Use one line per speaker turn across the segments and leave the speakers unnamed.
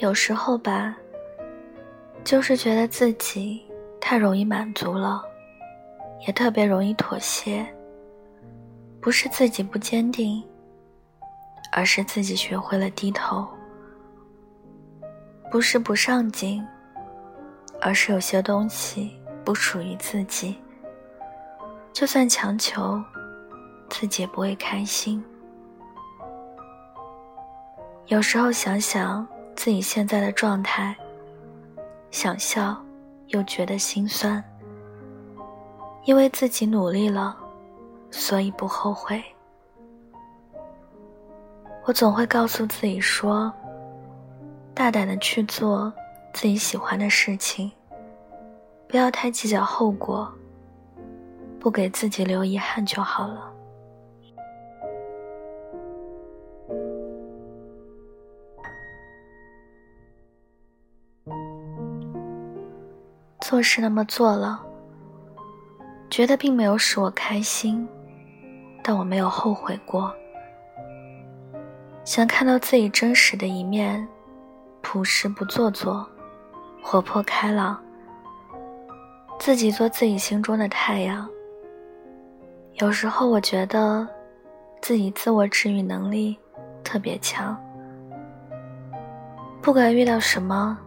有时候吧，就是觉得自己太容易满足了，也特别容易妥协。不是自己不坚定，而是自己学会了低头。不是不上进，而是有些东西不属于自己。就算强求，自己也不会开心。有时候想想。自己现在的状态，想笑又觉得心酸。因为自己努力了，所以不后悔。我总会告诉自己说：“大胆的去做自己喜欢的事情，不要太计较后果，不给自己留遗憾就好了。”做事那么做了，觉得并没有使我开心，但我没有后悔过。想看到自己真实的一面，朴实不做作，活泼开朗，自己做自己心中的太阳。有时候我觉得自己自我治愈能力特别强，不管遇到什么，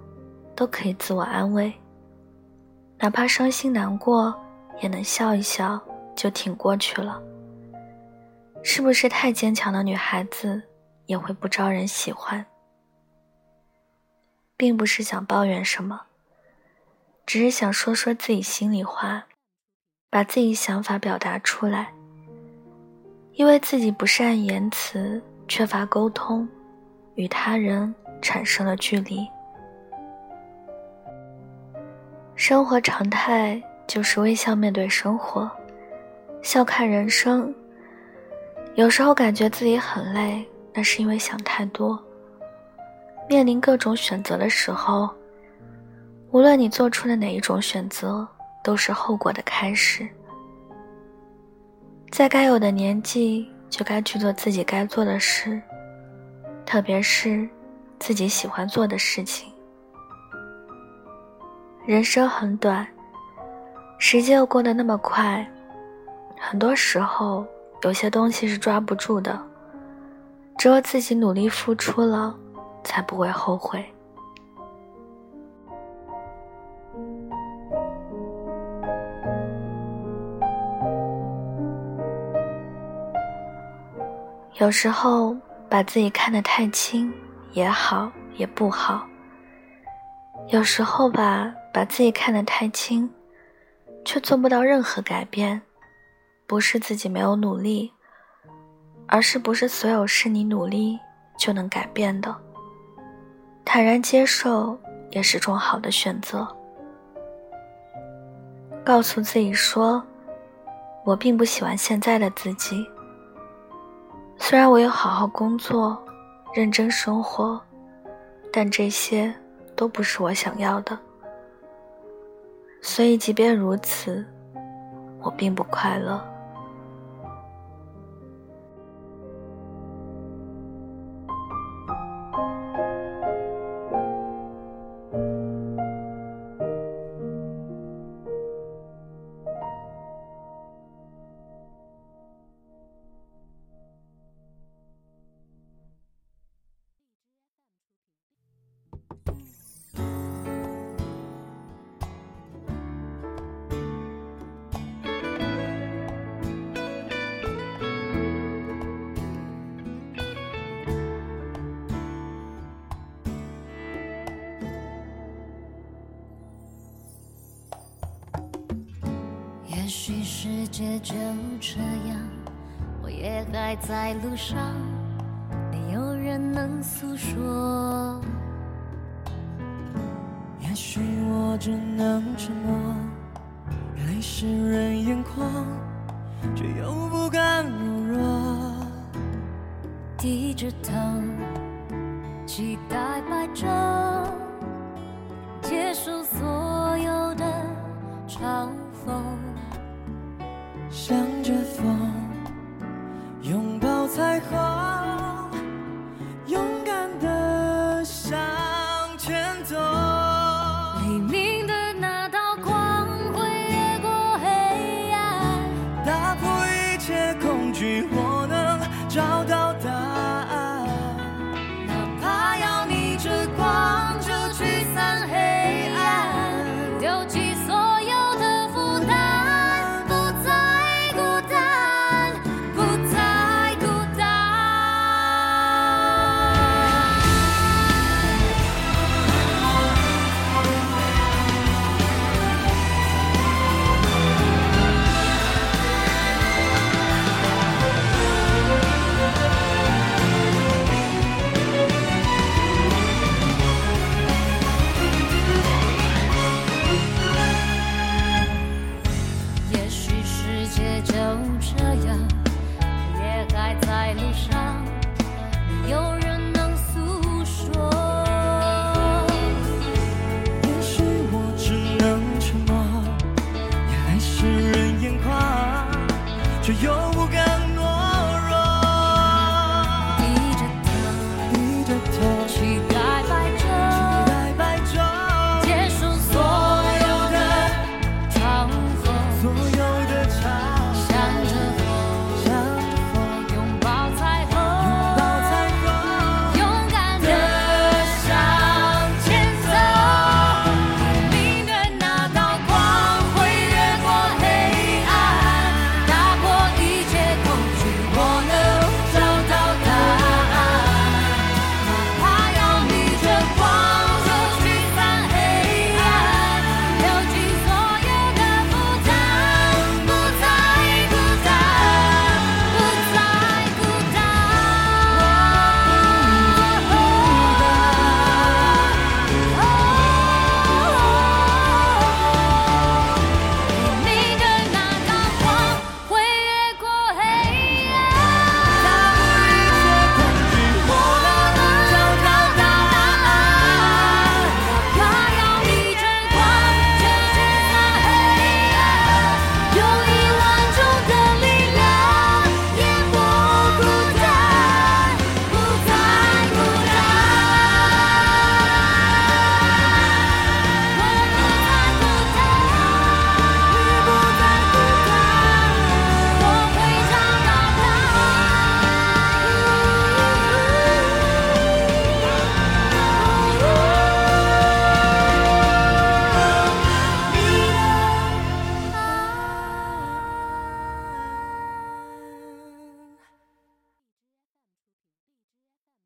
都可以自我安慰。哪怕伤心难过，也能笑一笑就挺过去了。是不是太坚强的女孩子也会不招人喜欢？并不是想抱怨什么，只是想说说自己心里话，把自己想法表达出来。因为自己不善言辞，缺乏沟通，与他人产生了距离。生活常态就是微笑面对生活，笑看人生。有时候感觉自己很累，那是因为想太多。面临各种选择的时候，无论你做出的哪一种选择，都是后果的开始。在该有的年纪，就该去做自己该做的事，特别是自己喜欢做的事情。人生很短，时间又过得那么快，很多时候有些东西是抓不住的，只有自己努力付出了，才不会后悔。有时候把自己看得太轻，也好，也不好。有时候吧。把自己看得太轻，却做不到任何改变，不是自己没有努力，而是不是所有事你努力就能改变的。坦然接受也是种好的选择。告诉自己说，我并不喜欢现在的自己。虽然我有好好工作，认真生活，但这些都不是我想要的。所以，即便如此，我并不快乐。
世界就这样，我也还在路上，没有人能诉说。
也许我只能沉默，泪湿润眼眶，却又不敢懦弱。
低着头，期待白昼，结束所有的吵。
些恐惧我能找到
没有人能诉说。
也许我只能沉默眼泪湿润眼眶却又